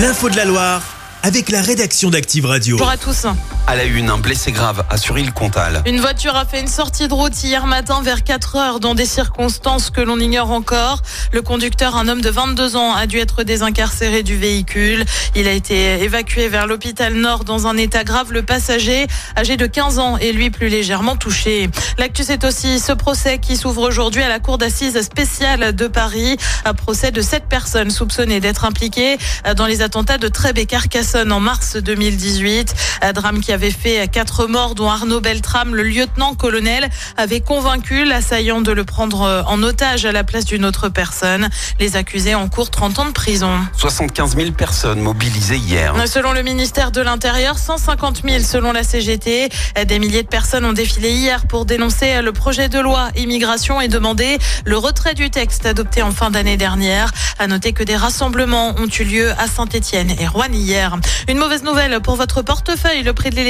L'info de la Loire avec la rédaction d'Active Radio. Bonjour à tous. À la une, un blessé grave à Suril-Comtal. Une voiture a fait une sortie de route hier matin vers 4 heures dans des circonstances que l'on ignore encore. Le conducteur, un homme de 22 ans, a dû être désincarcéré du véhicule. Il a été évacué vers l'hôpital Nord dans un état grave. Le passager, âgé de 15 ans, est lui plus légèrement touché. L'actu, c'est aussi ce procès qui s'ouvre aujourd'hui à la cour d'assises spéciale de Paris. Un procès de sept personnes soupçonnées d'être impliquées dans les attentats de Trèbes et Carcassonne en mars 2018. Un drame qui avait fait quatre morts, dont Arnaud Beltrame, le lieutenant-colonel, avait convaincu l'assaillant de le prendre en otage à la place d'une autre personne. Les accusés en cours 30 ans de prison. 75 000 personnes mobilisées hier. Selon le ministère de l'Intérieur, 150 000 selon la CGT. Des milliers de personnes ont défilé hier pour dénoncer le projet de loi immigration et demander le retrait du texte adopté en fin d'année dernière. À noter que des rassemblements ont eu lieu à Saint-Etienne et Rouen hier. Une mauvaise nouvelle pour votre portefeuille. Le prix de l'électricité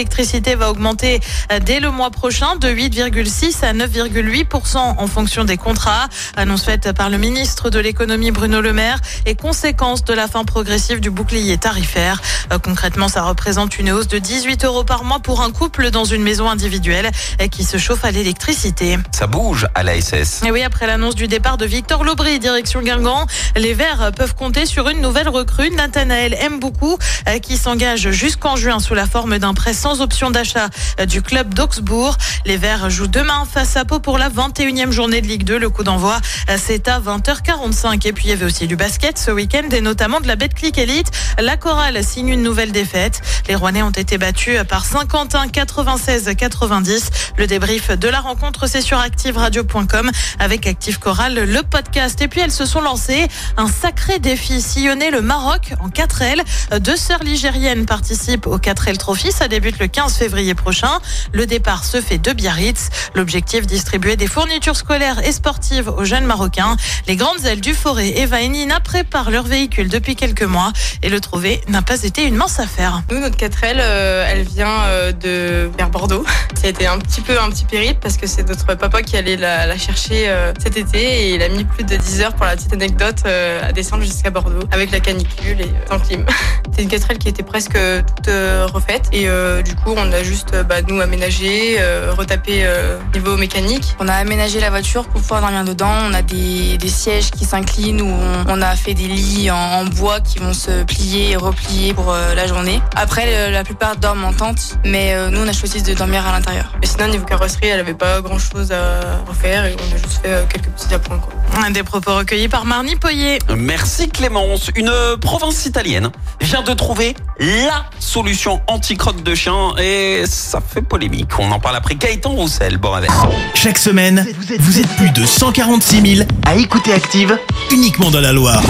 va augmenter dès le mois prochain de 8,6 à 9,8% en fonction des contrats. Annonce faite par le ministre de l'économie Bruno Le Maire et conséquence de la fin progressive du bouclier tarifaire. Euh, concrètement, ça représente une hausse de 18 euros par mois pour un couple dans une maison individuelle qui se chauffe à l'électricité. Ça bouge à la SS. Et oui, après l'annonce du départ de Victor Lobry, direction Guingamp, les Verts peuvent compter sur une nouvelle recrue. Nathanaël beaucoup qui s'engage jusqu'en juin sous la forme d'un prêt sans option d'achat du club d'Augsbourg. Les Verts jouent demain face à Pau pour la 21e journée de Ligue 2. Le coup d'envoi, c'est à 20h45. Et puis il y avait aussi du basket ce week-end et notamment de la Betclic Elite. La chorale signe une nouvelle défaite. Les Rouennais ont été battus par Saint-Quentin 96-90. Le débrief de la rencontre, c'est sur activeradio.com avec Active Chorale, le podcast. Et puis elles se sont lancées un sacré défi sillonner le Maroc en 4L. Deux sœurs ligériennes participent au 4L Trophy. Ça débute le 15 février prochain. Le départ se fait de Biarritz. L'objectif, distribuer des fournitures scolaires et sportives aux jeunes Marocains. Les grandes ailes du Forêt, Eva et Nina préparent leur véhicule depuis quelques mois et le trouver n'a pas été une mince affaire. Nous, notre 4L, euh, elle vient euh, de vers Bordeaux. Ça a été un petit peu un petit périple parce que c'est notre papa qui allait la, chercher euh, cet été et il a mis plus de 10 heures pour la petite anecdote à descendre jusqu'à Bordeaux avec la canicule et sans clim. C'est une 4L qui était presque toute refaite et du coup on a juste euh, bah, nous aménagé, euh, retapé euh, niveau mécanique. On a aménagé la voiture pour pouvoir dormir dedans. On a des, des sièges qui s'inclinent ou on, on a fait des lits en, en bois qui vont se plier et replier pour euh, la journée. Après, la plupart dorment en tente, mais euh, nous on a choisi de dormir à l'intérieur. Et sinon niveau carrosserie elle avait pas grand chose à refaire et on a juste fait euh, quelques petits appoints quoi. Des propos recueillis par Marnie Poyer. Merci Clémence. Une province italienne vient de trouver la solution anti-crotte de chien et ça fait polémique. On en parle après Gaëtan Roussel. Bon avec. Chaque semaine, vous êtes plus de 146 000 à écouter Active uniquement dans la Loire.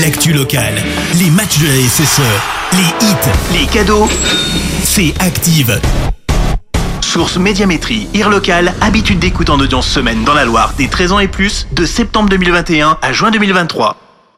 L'actu locale, les matchs de la SSE, les hits, les cadeaux, c'est Active. Source Médiamétrie, IR local, habitude d'écoute en audience semaine dans la Loire des 13 ans et plus, de septembre 2021 à juin 2023.